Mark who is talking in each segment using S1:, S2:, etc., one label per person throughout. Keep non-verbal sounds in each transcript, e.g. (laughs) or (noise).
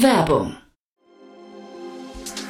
S1: Werbung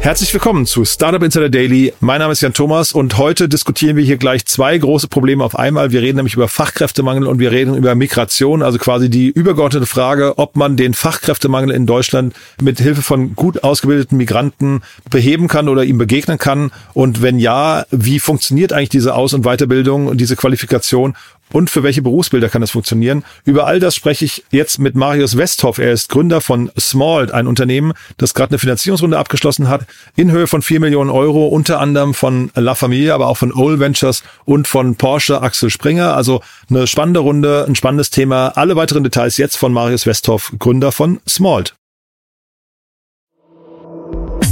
S2: Herzlich willkommen zu Startup Insider Daily. Mein Name ist Jan Thomas und heute diskutieren wir hier gleich zwei große Probleme auf einmal. Wir reden nämlich über Fachkräftemangel und wir reden über Migration, also quasi die übergeordnete Frage, ob man den Fachkräftemangel in Deutschland mit Hilfe von gut ausgebildeten Migranten beheben kann oder ihm begegnen kann und wenn ja, wie funktioniert eigentlich diese Aus- und Weiterbildung und diese Qualifikation und für welche Berufsbilder kann das funktionieren? Über all das spreche ich jetzt mit Marius Westhoff. Er ist Gründer von Smalt, ein Unternehmen, das gerade eine Finanzierungsrunde abgeschlossen hat, in Höhe von vier Millionen Euro, unter anderem von La Familia, aber auch von Owl Ventures und von Porsche Axel Springer. Also eine spannende Runde, ein spannendes Thema. Alle weiteren Details jetzt von Marius Westhoff, Gründer von Smalt.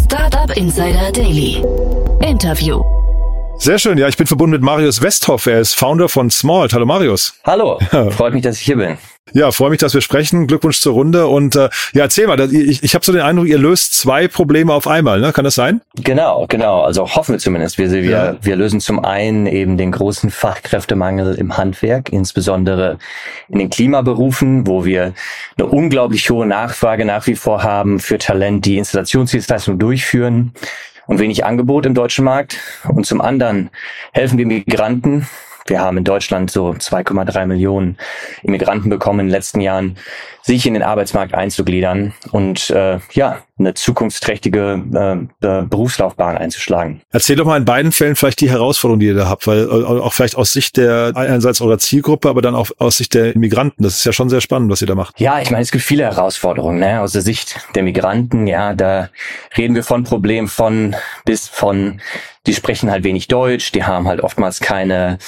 S1: Startup Insider Daily. Interview.
S2: Sehr schön. Ja, ich bin verbunden mit Marius Westhoff. Er ist Founder von Smalt. Hallo Marius.
S3: Hallo. (laughs) Freut mich, dass ich hier bin.
S2: Ja, freue mich, dass wir sprechen. Glückwunsch zur Runde. Und äh, ja, erzähl mal, ich, ich habe so den Eindruck, ihr löst zwei Probleme auf einmal, ne? Kann das sein?
S3: Genau, genau. Also hoffen wir zumindest. Wir, wir, ja. wir lösen zum einen eben den großen Fachkräftemangel im Handwerk, insbesondere in den Klimaberufen, wo wir eine unglaublich hohe Nachfrage nach wie vor haben für Talent, die Installationsdienstleistungen durchführen und wenig Angebot im deutschen Markt. Und zum anderen helfen wir Migranten. Wir haben in Deutschland so 2,3 Millionen Immigranten bekommen in den letzten Jahren, sich in den Arbeitsmarkt einzugliedern und äh, ja, eine zukunftsträchtige äh, Berufslaufbahn einzuschlagen.
S2: Erzähl doch mal in beiden Fällen vielleicht die Herausforderungen, die ihr da habt, weil äh, auch vielleicht aus Sicht der einerseits eurer Zielgruppe, aber dann auch aus Sicht der Migranten. Das ist ja schon sehr spannend, was ihr da macht.
S3: Ja, ich meine, es gibt viele Herausforderungen. Ne? Aus der Sicht der Migranten, ja, da reden wir von Problemen von bis von, die sprechen halt wenig Deutsch, die haben halt oftmals keine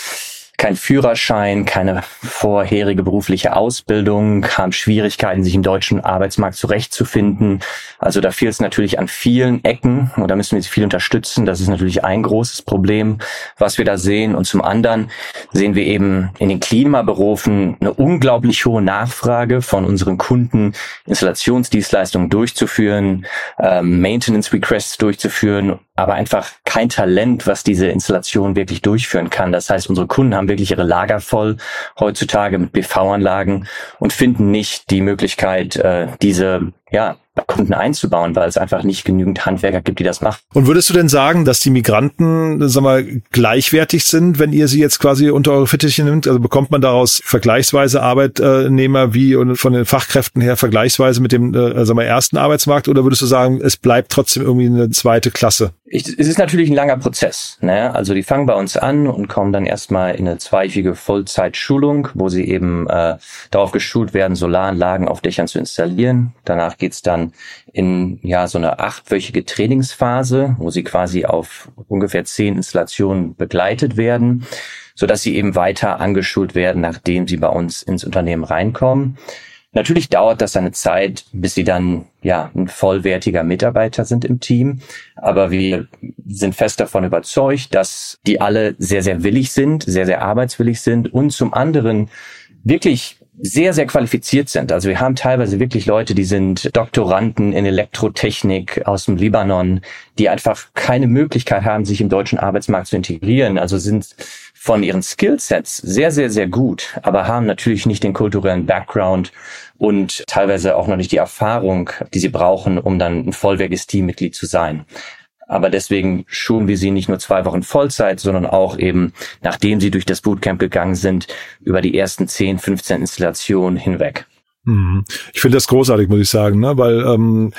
S3: kein Führerschein, keine vorherige berufliche Ausbildung, haben Schwierigkeiten, sich im deutschen Arbeitsmarkt zurechtzufinden. Also da fehlt es natürlich an vielen Ecken und da müssen wir sie viel unterstützen. Das ist natürlich ein großes Problem, was wir da sehen. Und zum anderen sehen wir eben in den Klimaberufen eine unglaublich hohe Nachfrage von unseren Kunden, Installationsdienstleistungen durchzuführen, äh, Maintenance Requests durchzuführen, aber einfach kein Talent, was diese Installation wirklich durchführen kann. Das heißt, unsere Kunden haben wirklich ihre Lager voll heutzutage mit PV-Anlagen und finden nicht die Möglichkeit, äh, diese ja, Kunden einzubauen, weil es einfach nicht genügend Handwerker gibt, die das machen.
S2: Und würdest du denn sagen, dass die Migranten, sag mal, gleichwertig sind, wenn ihr sie jetzt quasi unter eure Fittiche nimmt? Also bekommt man daraus vergleichsweise Arbeitnehmer wie und von den Fachkräften her vergleichsweise mit dem, äh, sag mal, ersten Arbeitsmarkt? Oder würdest du sagen, es bleibt trotzdem irgendwie eine zweite Klasse?
S3: Ich, es ist natürlich ein langer Prozess. Ne? Also die fangen bei uns an und kommen dann erstmal in eine zweifige Vollzeitschulung, wo sie eben äh, darauf geschult werden, Solaranlagen auf Dächern zu installieren. Danach geht's dann in ja so eine achtwöchige Trainingsphase, wo sie quasi auf ungefähr zehn Installationen begleitet werden, so dass sie eben weiter angeschult werden, nachdem sie bei uns ins Unternehmen reinkommen. Natürlich dauert das eine Zeit, bis sie dann ja ein vollwertiger Mitarbeiter sind im Team, aber wir sind fest davon überzeugt, dass die alle sehr sehr willig sind, sehr sehr arbeitswillig sind und zum anderen wirklich sehr, sehr qualifiziert sind. Also wir haben teilweise wirklich Leute, die sind Doktoranden in Elektrotechnik aus dem Libanon, die einfach keine Möglichkeit haben, sich im deutschen Arbeitsmarkt zu integrieren. Also sind von ihren Skillsets sehr, sehr, sehr gut, aber haben natürlich nicht den kulturellen Background und teilweise auch noch nicht die Erfahrung, die sie brauchen, um dann ein vollwertiges Teammitglied zu sein. Aber deswegen schulen wir sie nicht nur zwei Wochen Vollzeit, sondern auch eben, nachdem sie durch das Bootcamp gegangen sind, über die ersten 10, 15 Installationen hinweg.
S2: Mhm. Ich finde das großartig, muss ich sagen, ne? weil ähm,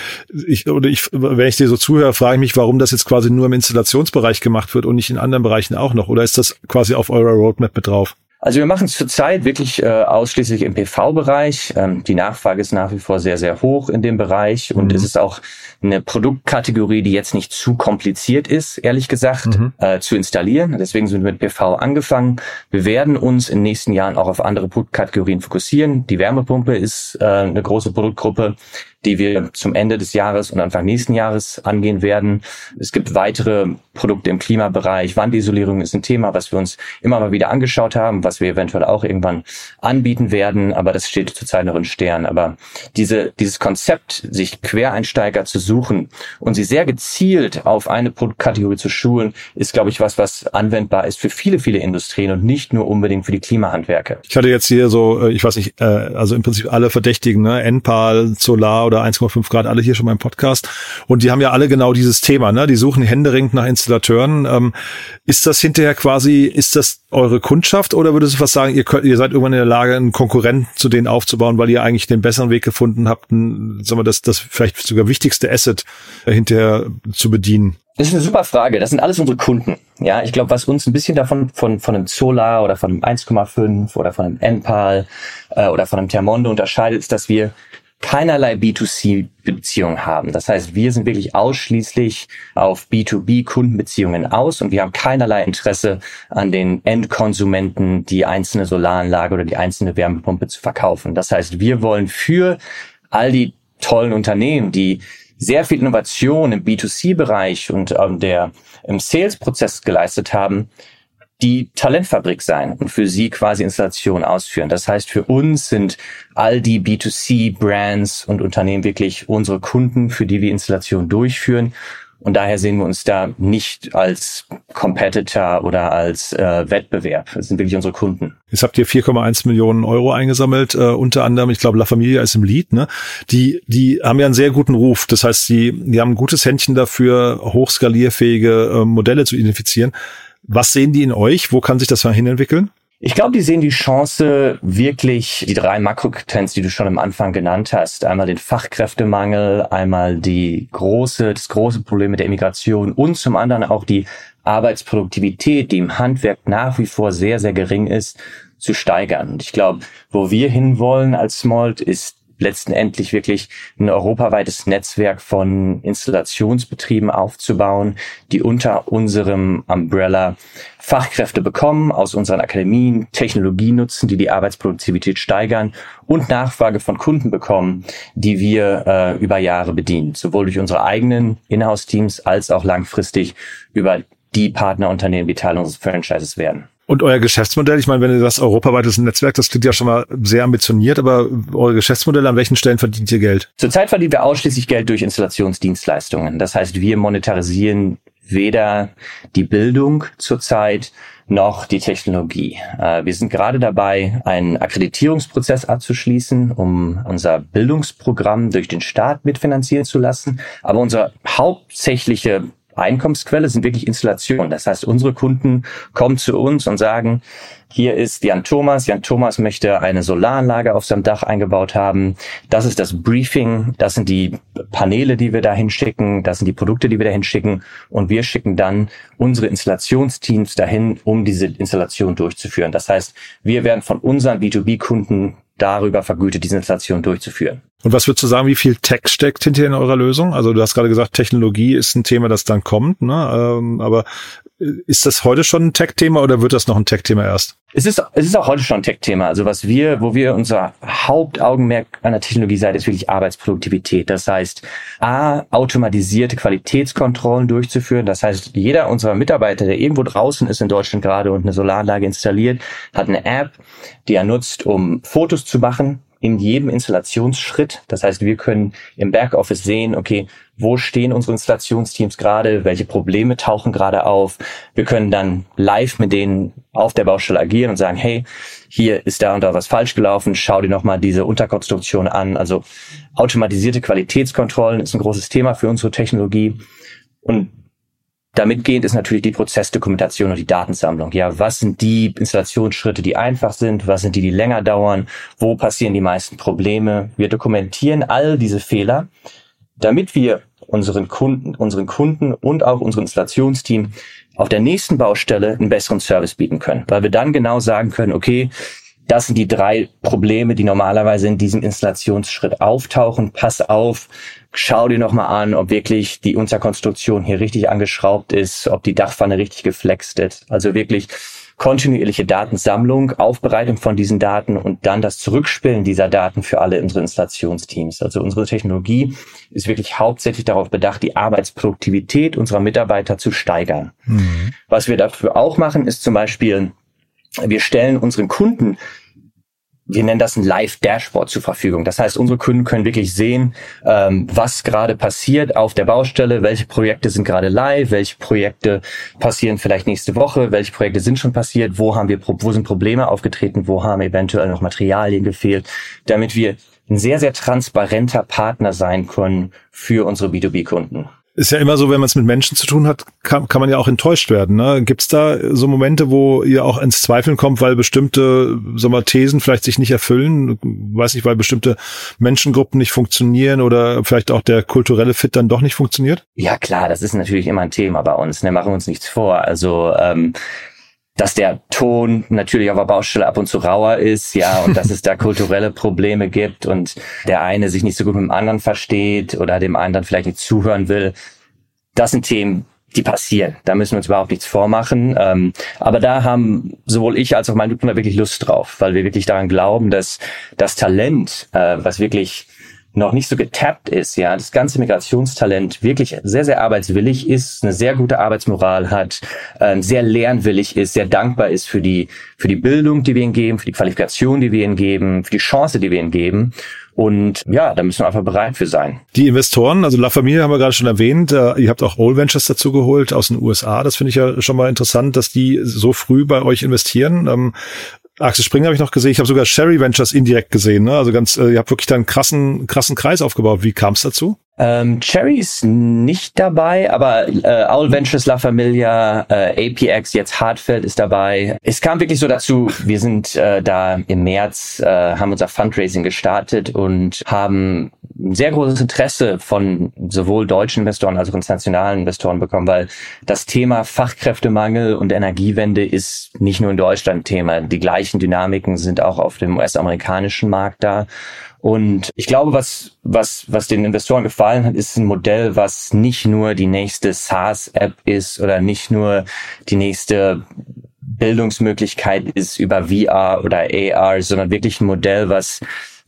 S2: ich oder ich, wenn ich dir so zuhöre, frage ich mich, warum das jetzt quasi nur im Installationsbereich gemacht wird und nicht in anderen Bereichen auch noch. Oder ist das quasi auf eurer Roadmap mit drauf?
S3: Also wir machen es zurzeit wirklich äh, ausschließlich im PV-Bereich. Ähm, die Nachfrage ist nach wie vor sehr, sehr hoch in dem Bereich und mhm. es ist auch eine Produktkategorie, die jetzt nicht zu kompliziert ist, ehrlich gesagt, mhm. äh, zu installieren. Deswegen sind wir mit PV angefangen. Wir werden uns in den nächsten Jahren auch auf andere Produktkategorien fokussieren. Die Wärmepumpe ist äh, eine große Produktgruppe, die wir zum Ende des Jahres und Anfang nächsten Jahres angehen werden. Es gibt weitere Produkte im Klimabereich. Wandisolierung ist ein Thema, was wir uns immer mal wieder angeschaut haben, was wir eventuell auch irgendwann anbieten werden, aber das steht zurzeit noch in Stern. Aber diese, dieses Konzept, sich Quereinsteiger zu suchen und sie sehr gezielt auf eine Produktkategorie zu schulen, ist, glaube ich, was, was anwendbar ist für viele, viele Industrien und nicht nur unbedingt für die Klimahandwerke.
S2: Ich hatte jetzt hier so, äh, ich weiß nicht, äh, also im Prinzip alle Verdächtigen, ne? Enpal, Solar oder 1,5 Grad, alle hier schon beim Podcast. Und die haben ja alle genau dieses Thema, ne? Die suchen händeringend nach Installateuren. Ähm, ist das hinterher quasi, ist das eure Kundschaft oder würdest du fast sagen, ihr könnt, ihr seid irgendwann in der Lage, einen Konkurrent zu denen aufzubauen, weil ihr eigentlich den besseren Weg gefunden habt, ein, sagen wir, das, das vielleicht sogar wichtigste Asset äh, hinterher zu bedienen?
S3: Das ist eine super Frage. Das sind alles unsere Kunden. Ja, ich glaube, was uns ein bisschen davon von, von einem Solar oder von einem 1,5 oder von einem Enpal äh, oder von einem Thermondo unterscheidet, ist, dass wir keinerlei B2C-Beziehungen haben. Das heißt, wir sind wirklich ausschließlich auf B2B-Kundenbeziehungen aus und wir haben keinerlei Interesse an den Endkonsumenten, die einzelne Solaranlage oder die einzelne Wärmepumpe zu verkaufen. Das heißt, wir wollen für all die tollen Unternehmen, die sehr viel Innovation im B2C-Bereich und ähm, der im Sales-Prozess geleistet haben, die Talentfabrik sein und für sie quasi Installationen ausführen. Das heißt, für uns sind all die B2C-Brands und Unternehmen wirklich unsere Kunden, für die wir Installationen durchführen. Und daher sehen wir uns da nicht als Competitor oder als äh, Wettbewerb. Das sind wirklich unsere Kunden.
S2: Jetzt habt ihr 4,1 Millionen Euro eingesammelt, äh, unter anderem, ich glaube, La Familia ist im Lied, ne? Die, die haben ja einen sehr guten Ruf. Das heißt, die, die haben ein gutes Händchen dafür, hochskalierfähige äh, Modelle zu identifizieren. Was sehen die in euch? Wo kann sich das hin entwickeln?
S3: Ich glaube, die sehen die Chance, wirklich die drei Makrotrends, die du schon am Anfang genannt hast. Einmal den Fachkräftemangel, einmal die große, das große Problem mit der Immigration und zum anderen auch die Arbeitsproduktivität, die im Handwerk nach wie vor sehr, sehr gering ist, zu steigern. Und ich glaube, wo wir hinwollen als Smolt ist letztendlich wirklich ein europaweites Netzwerk von Installationsbetrieben aufzubauen, die unter unserem Umbrella Fachkräfte bekommen, aus unseren Akademien Technologie nutzen, die die Arbeitsproduktivität steigern und Nachfrage von Kunden bekommen, die wir äh, über Jahre bedienen, sowohl durch unsere eigenen Inhouse-Teams als auch langfristig über die Partnerunternehmen, die Teil unseres Franchises werden.
S2: Und euer Geschäftsmodell, ich meine, wenn ihr das europaweites Netzwerk, das klingt ja schon mal sehr ambitioniert, aber eure Geschäftsmodelle, an welchen Stellen verdient ihr Geld?
S3: Zurzeit verdienen wir ausschließlich Geld durch Installationsdienstleistungen. Das heißt, wir monetarisieren weder die Bildung zurzeit noch die Technologie. Äh, wir sind gerade dabei, einen Akkreditierungsprozess abzuschließen, um unser Bildungsprogramm durch den Staat mitfinanzieren zu lassen. Aber unsere hauptsächliche Einkommensquelle sind wirklich Installationen. Das heißt, unsere Kunden kommen zu uns und sagen, hier ist Jan Thomas. Jan Thomas möchte eine Solaranlage auf seinem Dach eingebaut haben. Das ist das Briefing. Das sind die Paneele, die wir da hinschicken. Das sind die Produkte, die wir da hinschicken. Und wir schicken dann unsere Installationsteams dahin, um diese Installation durchzuführen. Das heißt, wir werden von unseren B2B-Kunden darüber vergütet, diese Installation durchzuführen.
S2: Und was würdest du sagen, wie viel Tech steckt hinter in eurer Lösung? Also du hast gerade gesagt, Technologie ist ein Thema, das dann kommt, ne? Ähm, aber ist das heute schon ein Tech-Thema oder wird das noch ein Tech-Thema erst?
S3: Es ist, es ist auch heute schon ein Tech-Thema. Also was wir, wo wir unser Hauptaugenmerk an der Technologie-Seite ist wirklich Arbeitsproduktivität. Das heißt, A, automatisierte Qualitätskontrollen durchzuführen. Das heißt, jeder unserer Mitarbeiter, der irgendwo draußen ist in Deutschland gerade und eine Solaranlage installiert, hat eine App, die er nutzt, um Fotos zu machen in jedem Installationsschritt. Das heißt, wir können im Backoffice sehen, okay, wo stehen unsere Installationsteams gerade, welche Probleme tauchen gerade auf. Wir können dann live mit denen auf der Baustelle agieren und sagen, hey, hier ist da und da was falsch gelaufen, schau dir nochmal diese Unterkonstruktion an. Also automatisierte Qualitätskontrollen ist ein großes Thema für unsere Technologie. Und damit gehend ist natürlich die Prozessdokumentation und die Datensammlung. Ja, was sind die Installationsschritte, die einfach sind? Was sind die, die länger dauern? Wo passieren die meisten Probleme? Wir dokumentieren all diese Fehler, damit wir unseren Kunden, unseren Kunden und auch unserem Installationsteam auf der nächsten Baustelle einen besseren Service bieten können, weil wir dann genau sagen können, okay, das sind die drei Probleme, die normalerweise in diesem Installationsschritt auftauchen. Pass auf, schau dir nochmal an, ob wirklich die Unterkonstruktion hier richtig angeschraubt ist, ob die Dachpfanne richtig geflext ist. Also wirklich kontinuierliche Datensammlung, Aufbereitung von diesen Daten und dann das Zurückspielen dieser Daten für alle unsere Installationsteams. Also unsere Technologie ist wirklich hauptsächlich darauf bedacht, die Arbeitsproduktivität unserer Mitarbeiter zu steigern. Mhm. Was wir dafür auch machen, ist zum Beispiel wir stellen unseren Kunden wir nennen das ein Live-Dashboard zur Verfügung. Das heißt, unsere Kunden können wirklich sehen, ähm, was gerade passiert auf der Baustelle, welche Projekte sind gerade live, welche Projekte passieren vielleicht nächste Woche, welche Projekte sind schon passiert, wo haben wir, wo sind Probleme aufgetreten, wo haben eventuell noch Materialien gefehlt, damit wir ein sehr, sehr transparenter Partner sein können für unsere B2B-Kunden
S2: ist ja immer so, wenn man es mit Menschen zu tun hat, kann, kann man ja auch enttäuscht werden. Ne? Gibt es da so Momente, wo ihr auch ins Zweifeln kommt, weil bestimmte sagen wir, Thesen vielleicht sich nicht erfüllen? Weiß nicht, weil bestimmte Menschengruppen nicht funktionieren oder vielleicht auch der kulturelle Fit dann doch nicht funktioniert?
S3: Ja klar, das ist natürlich immer ein Thema bei uns. Ne? Machen wir uns nichts vor. Also ähm, dass der Ton natürlich auf der Baustelle ab und zu rauer ist, ja, und dass es da (laughs) kulturelle Probleme gibt und der eine sich nicht so gut mit dem anderen versteht oder dem anderen vielleicht nicht zuhören will. Das sind Themen, die passieren. Da müssen wir uns überhaupt nichts vormachen. Ähm, aber da haben sowohl ich als auch mein Mitgründer wirklich Lust drauf, weil wir wirklich daran glauben, dass das Talent, äh, was wirklich noch nicht so getappt ist, ja, das ganze Migrationstalent wirklich sehr, sehr arbeitswillig ist, eine sehr gute Arbeitsmoral hat, äh, sehr lernwillig ist, sehr dankbar ist für die, für die Bildung, die wir ihnen geben, für die Qualifikation, die wir ihnen geben, für die Chance, die wir ihnen geben. Und ja, da müssen wir einfach bereit für sein.
S2: Die Investoren, also La Familia haben wir gerade schon erwähnt, äh, ihr habt auch All Ventures dazu geholt aus den USA. Das finde ich ja schon mal interessant, dass die so früh bei euch investieren. Axel Springer habe ich noch gesehen. Ich habe sogar Sherry Ventures indirekt gesehen. Ne? Also ganz, äh, ihr habt wirklich da einen krassen, krassen Kreis aufgebaut. Wie kam es dazu?
S3: Ähm, Cherry ist nicht dabei, aber äh, Owl Ventures, La Familia, äh, APX, jetzt Hartfeld ist dabei. Es kam wirklich so dazu, wir sind äh, da im März, äh, haben unser Fundraising gestartet und haben ein sehr großes Interesse von sowohl deutschen Investoren als auch internationalen Investoren bekommen, weil das Thema Fachkräftemangel und Energiewende ist nicht nur in Deutschland Thema. Die gleichen Dynamiken sind auch auf dem US-amerikanischen Markt da. Und ich glaube, was, was, was den Investoren gefallen hat, ist ein Modell, was nicht nur die nächste SaaS-App ist oder nicht nur die nächste Bildungsmöglichkeit ist über VR oder AR, sondern wirklich ein Modell, was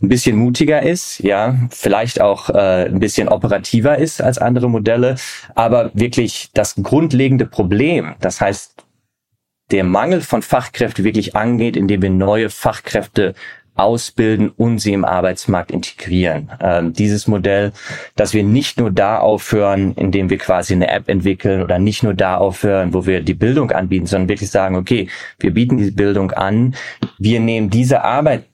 S3: ein bisschen mutiger ist, ja, vielleicht auch äh, ein bisschen operativer ist als andere Modelle, aber wirklich das grundlegende Problem, das heißt der Mangel von Fachkräften wirklich angeht, indem wir neue Fachkräfte ausbilden und sie im Arbeitsmarkt integrieren. Ähm, dieses Modell, dass wir nicht nur da aufhören, indem wir quasi eine App entwickeln oder nicht nur da aufhören, wo wir die Bildung anbieten, sondern wirklich sagen, okay, wir bieten die Bildung an, wir nehmen diese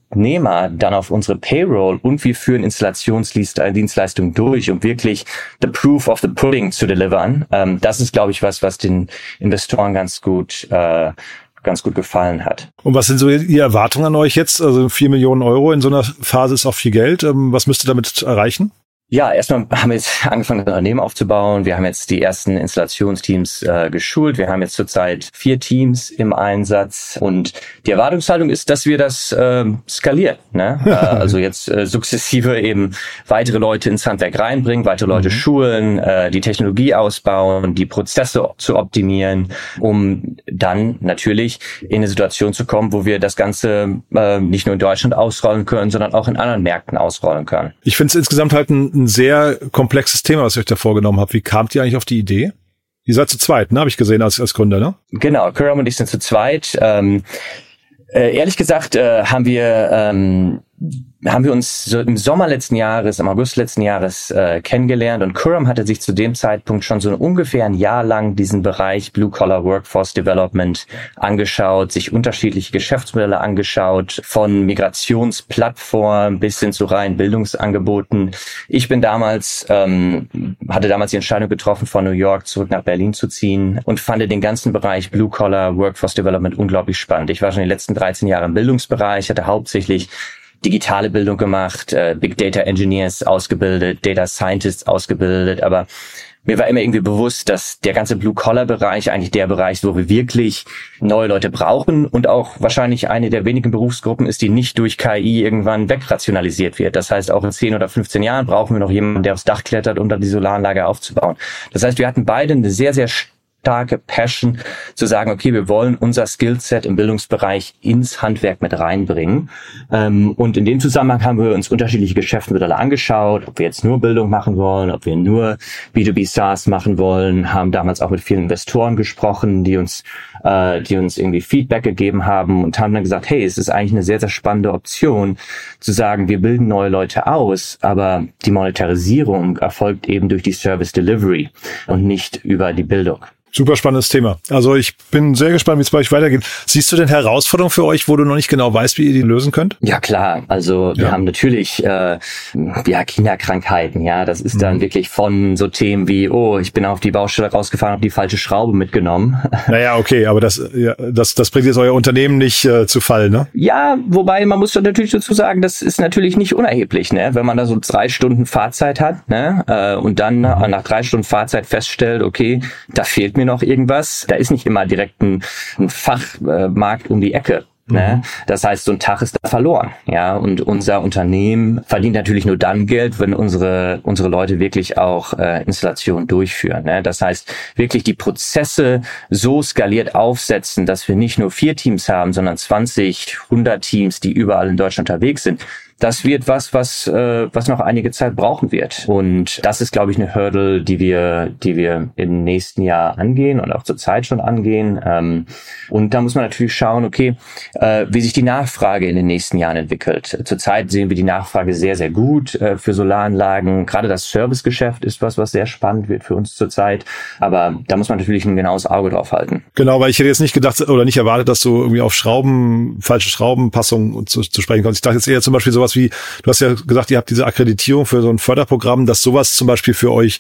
S3: Arbeitnehmer dann auf unsere Payroll und wir führen Installationsdienstleistungen durch, um wirklich the proof of the pudding zu delivern. Ähm, das ist, glaube ich, was, was den Investoren ganz gut äh, ganz gut gefallen hat.
S2: Und was sind so die Erwartungen an euch jetzt? Also vier Millionen Euro in so einer Phase ist auch viel Geld. Ähm, was müsst ihr damit erreichen?
S3: Ja, erstmal haben wir jetzt angefangen, das Unternehmen aufzubauen. Wir haben jetzt die ersten Installationsteams äh, geschult. Wir haben jetzt zurzeit vier Teams im Einsatz und die Erwartungshaltung ist, dass wir das äh, skalieren. Ne? (laughs) äh, also jetzt äh, sukzessive eben weitere Leute ins Handwerk reinbringen, weitere Leute mhm. schulen, äh, die Technologie ausbauen, die Prozesse zu optimieren, um dann natürlich in eine Situation zu kommen, wo wir das Ganze äh, nicht nur in Deutschland ausrollen können, sondern auch in anderen Märkten ausrollen können.
S2: Ich finde es insgesamt halt ein ein sehr komplexes Thema, was ihr euch da vorgenommen habt. Wie kamt ihr eigentlich auf die Idee? Ihr seid zu zweit, ne? Habe ich gesehen als, als Gründer, ne?
S3: Genau, Kuram und ich sind zu zweit. Ähm, äh, ehrlich gesagt äh, haben wir ähm, haben wir uns so im Sommer letzten Jahres, im August letzten Jahres äh, kennengelernt und Kuram hatte sich zu dem Zeitpunkt schon so ungefähr ein Jahr lang diesen Bereich Blue Collar Workforce Development angeschaut, sich unterschiedliche Geschäftsmodelle angeschaut, von Migrationsplattformen bis hin zu reinen Bildungsangeboten. Ich bin damals, ähm, hatte damals die Entscheidung getroffen, von New York zurück nach Berlin zu ziehen und fand den ganzen Bereich Blue Collar Workforce Development unglaublich spannend. Ich war schon die letzten 13 Jahre im Bildungsbereich, hatte hauptsächlich digitale Bildung gemacht, äh, Big Data Engineers ausgebildet, Data Scientists ausgebildet, aber mir war immer irgendwie bewusst, dass der ganze Blue-Collar-Bereich eigentlich der Bereich ist, wo wir wirklich neue Leute brauchen und auch wahrscheinlich eine der wenigen Berufsgruppen ist, die nicht durch KI irgendwann wegrationalisiert wird. Das heißt, auch in 10 oder 15 Jahren brauchen wir noch jemanden, der aufs Dach klettert, um dann die Solaranlage aufzubauen. Das heißt, wir hatten beide eine sehr, sehr starke Passion zu sagen, okay, wir wollen unser Skillset im Bildungsbereich ins Handwerk mit reinbringen. Ähm, und in dem Zusammenhang haben wir uns unterschiedliche Geschäftsmodelle angeschaut, ob wir jetzt nur Bildung machen wollen, ob wir nur B2B SaaS machen wollen, haben damals auch mit vielen Investoren gesprochen, die uns, äh, die uns irgendwie Feedback gegeben haben und haben dann gesagt, hey, es ist eigentlich eine sehr, sehr spannende Option zu sagen, wir bilden neue Leute aus, aber die Monetarisierung erfolgt eben durch die Service Delivery und nicht über die Bildung.
S2: Super spannendes Thema. Also ich bin sehr gespannt, wie es bei euch weitergeht. Siehst du denn Herausforderungen für euch, wo du noch nicht genau weißt, wie ihr die lösen könnt?
S3: Ja klar, also wir haben natürlich äh, ja Kinderkrankheiten, ja, das ist dann mhm. wirklich von so Themen wie, oh, ich bin auf die Baustelle rausgefahren, habe die falsche Schraube mitgenommen. (laughs)
S2: Naja, okay, aber das ja, das das bringt jetzt euer Unternehmen nicht äh, zu Fall, ne?
S3: Ja, wobei man muss natürlich dazu sagen, das ist natürlich nicht unerheblich, ne, wenn man da so drei Stunden Fahrzeit hat, ne, äh, und dann mhm. nach drei Stunden Fahrzeit feststellt, okay, da fehlt mir noch irgendwas. Da ist nicht immer direkt ein, ein Fachmarkt um die Ecke. Ne? Mhm. Das heißt, so ein Tag ist da verloren. Ja, und unser Unternehmen verdient natürlich nur dann Geld, wenn unsere unsere Leute wirklich auch äh, Installationen durchführen. Ne? Das heißt, wirklich die Prozesse so skaliert aufsetzen, dass wir nicht nur vier Teams haben, sondern 20, 100 Teams, die überall in Deutschland unterwegs sind das wird was, was, äh, was noch einige Zeit brauchen wird. Und das ist, glaube ich, eine Hürde, die wir, die wir im nächsten Jahr angehen und auch zur Zeit schon angehen. Ähm, und da muss man natürlich schauen, okay, äh, wie sich die Nachfrage in den nächsten Jahren entwickelt. Zurzeit sehen wir die Nachfrage sehr, sehr gut äh, für Solaranlagen. Gerade das Servicegeschäft ist was, was sehr spannend wird für uns zurzeit. Aber da muss man natürlich ein genaues Auge drauf halten.
S2: Genau, weil ich hätte jetzt nicht gedacht oder nicht erwartet, dass du irgendwie auf Schrauben, falsche Schraubenpassungen zu, zu sprechen kommst. Ich dachte jetzt eher zum Beispiel sowas sowas wie, du hast ja gesagt, ihr habt diese Akkreditierung für so ein Förderprogramm, dass sowas zum Beispiel für euch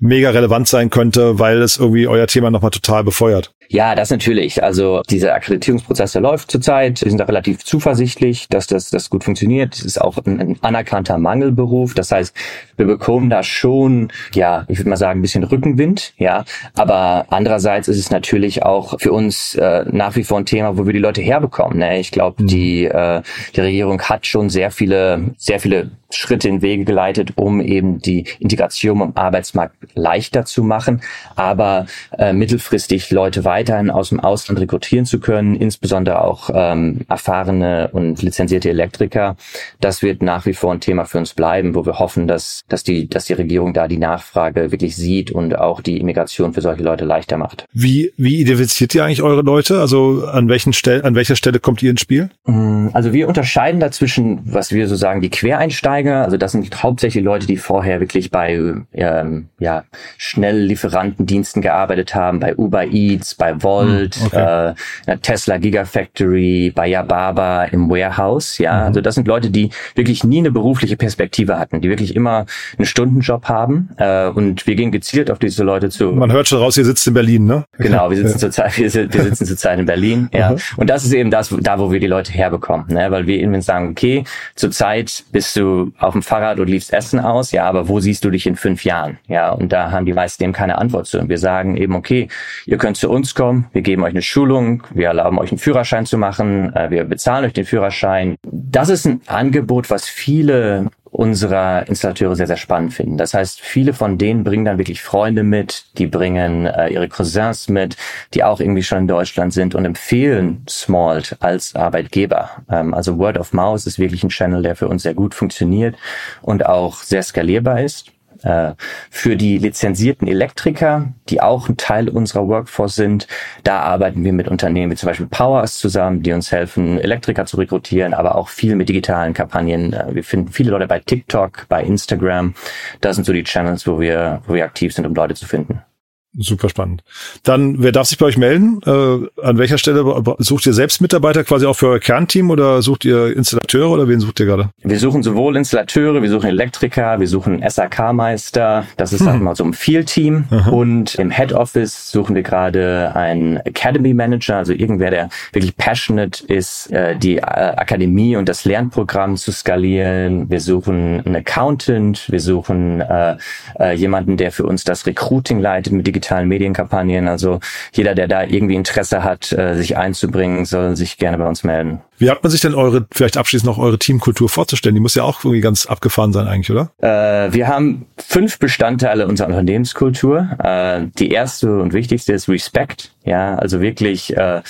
S2: mega relevant sein könnte, weil es irgendwie euer Thema nochmal total befeuert.
S3: Ja, das natürlich. Also dieser Akkreditierungsprozess, der läuft zurzeit. Wir sind da relativ zuversichtlich, dass das, das gut funktioniert. Es ist auch ein, ein, anerkannter Mangelberuf. Das heißt, wir bekommen da schon, ja, ich würde mal sagen, ein bisschen Rückenwind. Ja, aber andererseits ist es natürlich auch für uns äh, nach wie vor ein Thema, wo wir die Leute herbekommen. Ne? Ich glaube, mhm. die äh, die Regierung hat schon sehr viele, sehr viele Schritte in Wege geleitet, um eben die Integration im Arbeitsmarkt leichter zu machen, aber äh, mittelfristig Leute weiterhin aus dem Ausland rekrutieren zu können, insbesondere auch ähm, erfahrene und lizenzierte Elektriker. Das wird nach wie vor ein Thema für uns bleiben, wo wir hoffen, dass, dass, die, dass die Regierung da die Nachfrage wirklich sieht und auch die Immigration für solche Leute leichter macht.
S2: Wie, wie identifiziert ihr eigentlich eure Leute? Also an welchen Stellen, an welcher Stelle kommt ihr ins Spiel?
S3: Mm, also wir unterscheiden dazwischen, was wir so sagen, die Quereinsteiger. Also das sind hauptsächlich Leute, die vorher wirklich bei ähm, ja, Schnelllieferantendiensten gearbeitet haben, bei Uber Eats, bei Volt, hm, okay. äh, Tesla Gigafactory, bei Yababa im Warehouse. Ja, mhm. also das sind Leute, die wirklich nie eine berufliche Perspektive hatten, die wirklich immer einen Stundenjob haben. Äh, und wir gehen gezielt auf diese Leute zu.
S2: Man hört schon raus, ihr sitzt in Berlin, ne?
S3: Genau, wir sitzen zurzeit, wir, wir sitzen zurzeit in Berlin. Ja, mhm. und das ist eben das, da wo wir die Leute herbekommen, ne? Weil wir ihnen sagen, okay, zurzeit bist du auf dem Fahrrad und liefst Essen aus, ja, aber wo siehst du dich in fünf Jahren? Ja, und da haben die meisten eben keine Antwort zu. Und wir sagen eben, okay, ihr könnt zu uns kommen, wir geben euch eine Schulung, wir erlauben euch einen Führerschein zu machen, äh, wir bezahlen euch den Führerschein. Das ist ein Angebot, was viele unserer Installateure sehr, sehr spannend finden. Das heißt, viele von denen bringen dann wirklich Freunde mit, die bringen äh, ihre Cousins mit, die auch irgendwie schon in Deutschland sind und empfehlen Smalt als Arbeitgeber. Ähm, also Word of Mouse ist wirklich ein Channel, der für uns sehr gut funktioniert und auch sehr skalierbar ist. Äh, für die lizenzierten Elektriker, die auch ein Teil unserer Workforce sind, da arbeiten wir mit Unternehmen wie zum Beispiel Powers zusammen, die uns helfen, Elektriker zu rekrutieren, aber auch viel mit digitalen Kampagnen. Äh, wir finden viele Leute bei TikTok, bei Instagram. Das sind so die Channels, wo wir, wo wir aktiv sind, um Leute zu finden.
S2: Super spannend. Dann, wer darf sich bei euch melden? Äh, an welcher Stelle sucht ihr selbst Mitarbeiter quasi auch für euer Kernteam oder sucht ihr Installateure oder wen sucht ihr gerade?
S3: Wir suchen sowohl Installateure, wir suchen Elektriker, wir suchen SAK-Meister. Das ist, mhm. sagen wir mal, so ein Field-Team. Und im Head Office suchen wir gerade einen Academy Manager, also irgendwer, der wirklich passionate ist, äh, die äh, Akademie und das Lernprogramm zu skalieren. Wir suchen einen Accountant, wir suchen äh, äh, jemanden, der für uns das Recruiting leitet mit digitalen digitalen Medienkampagnen. Also jeder, der da irgendwie Interesse hat, äh, sich einzubringen, soll sich gerne bei uns melden.
S2: Wie hat man sich denn eure, vielleicht abschließend noch eure Teamkultur vorzustellen? Die muss ja auch irgendwie ganz abgefahren sein eigentlich, oder?
S3: Äh, wir haben fünf Bestandteile unserer Unternehmenskultur. Äh, die erste und wichtigste ist Respect. Ja, also wirklich, äh,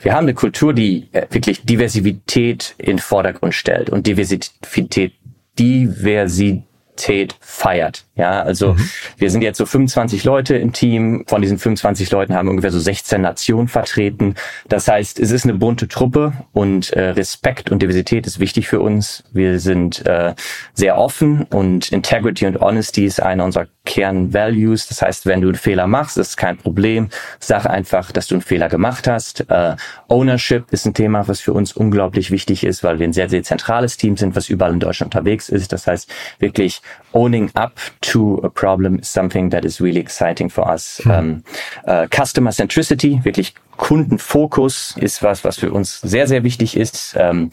S3: wir haben eine Kultur, die äh, wirklich Diversität in Vordergrund stellt und Diversität, Diversität Qualität feiert. Ja, also mhm. wir sind jetzt so 25 Leute im Team. Von diesen 25 Leuten haben ungefähr so 16 Nationen vertreten. Das heißt, es ist eine bunte Truppe und äh, Respekt und Diversität ist wichtig für uns. Wir sind äh, sehr offen und Integrity und Honesty ist einer unserer Kernvalues. Das heißt, wenn du einen Fehler machst, ist kein Problem. Sag einfach, dass du einen Fehler gemacht hast. Äh, Ownership ist ein Thema, was für uns unglaublich wichtig ist, weil wir ein sehr, sehr zentrales Team sind, was überall in Deutschland unterwegs ist. Das heißt, wirklich owning up to a problem is something that is really exciting for us. Mhm. Um, uh, Customer Centricity, wirklich Kundenfokus ist was, was für uns sehr, sehr wichtig ist. Um,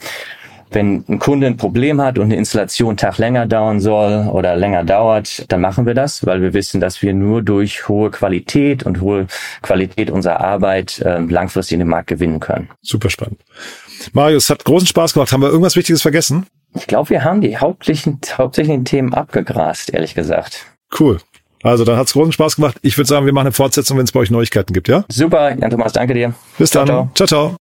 S3: wenn ein Kunde ein Problem hat und eine Installation einen Tag länger dauern soll oder länger dauert, dann machen wir das, weil wir wissen, dass wir nur durch hohe Qualität und hohe Qualität unserer Arbeit äh, langfristig in den Markt gewinnen können.
S2: Super spannend. Marius, hat großen Spaß gemacht. Haben wir irgendwas Wichtiges vergessen?
S3: Ich glaube, wir haben die hauptsächlichen, hauptsächlichen Themen abgegrast, ehrlich gesagt.
S2: Cool. Also dann hat's großen Spaß gemacht. Ich würde sagen, wir machen eine Fortsetzung, wenn es bei euch Neuigkeiten gibt, ja?
S3: Super, Jan Thomas, danke dir.
S2: Bis ciao, dann. Ciao, ciao.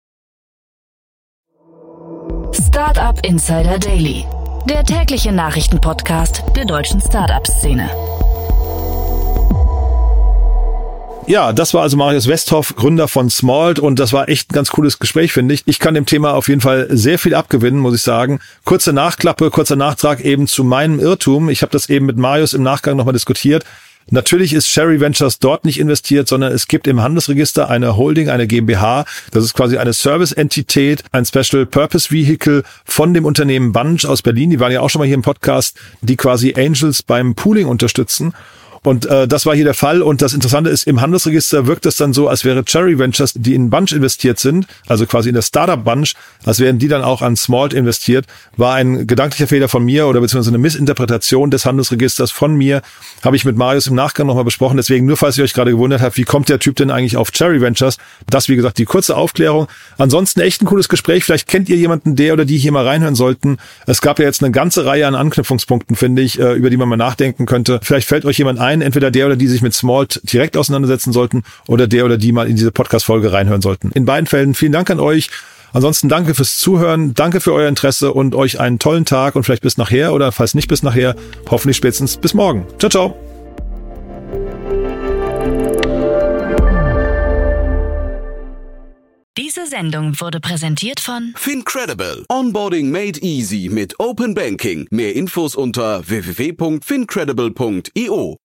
S1: Startup Insider Daily, der tägliche Nachrichtenpodcast der deutschen Startup-Szene.
S2: Ja, das war also Marius Westhoff, Gründer von Smalt und das war echt ein ganz cooles Gespräch, finde ich. Ich kann dem Thema auf jeden Fall sehr viel abgewinnen, muss ich sagen. Kurze Nachklappe, kurzer Nachtrag eben zu meinem Irrtum. Ich habe das eben mit Marius im Nachgang nochmal diskutiert. Natürlich ist Sherry Ventures dort nicht investiert, sondern es gibt im Handelsregister eine Holding, eine GmbH. Das ist quasi eine Service-Entität, ein Special Purpose Vehicle von dem Unternehmen Bunch aus Berlin. Die waren ja auch schon mal hier im Podcast, die quasi Angels beim Pooling unterstützen. Und äh, das war hier der Fall. Und das Interessante ist, im Handelsregister wirkt es dann so, als wäre Cherry Ventures, die in Bunch investiert sind, also quasi in der Startup Bunch, als wären die dann auch an Smalt investiert, war ein gedanklicher Fehler von mir oder beziehungsweise eine Missinterpretation des Handelsregisters von mir. Habe ich mit Marius im Nachgang nochmal besprochen. Deswegen, nur falls ihr euch gerade gewundert habt, wie kommt der Typ denn eigentlich auf Cherry Ventures? Das, wie gesagt, die kurze Aufklärung. Ansonsten echt ein cooles Gespräch. Vielleicht kennt ihr jemanden, der oder die hier mal reinhören sollten. Es gab ja jetzt eine ganze Reihe an Anknüpfungspunkten, finde ich, äh, über die man mal nachdenken könnte. Vielleicht fällt euch jemand ein, ein, entweder der oder die sich mit Smalt direkt auseinandersetzen sollten oder der oder die mal in diese Podcast-Folge reinhören sollten. In beiden Fällen vielen Dank an euch. Ansonsten danke fürs Zuhören, danke für euer Interesse und euch einen tollen Tag und vielleicht bis nachher oder falls nicht bis nachher, hoffentlich spätestens bis morgen. Ciao, ciao.
S1: Diese Sendung wurde präsentiert von
S4: Fincredible. Onboarding made easy mit Open Banking. Mehr Infos unter www.fincredible.io.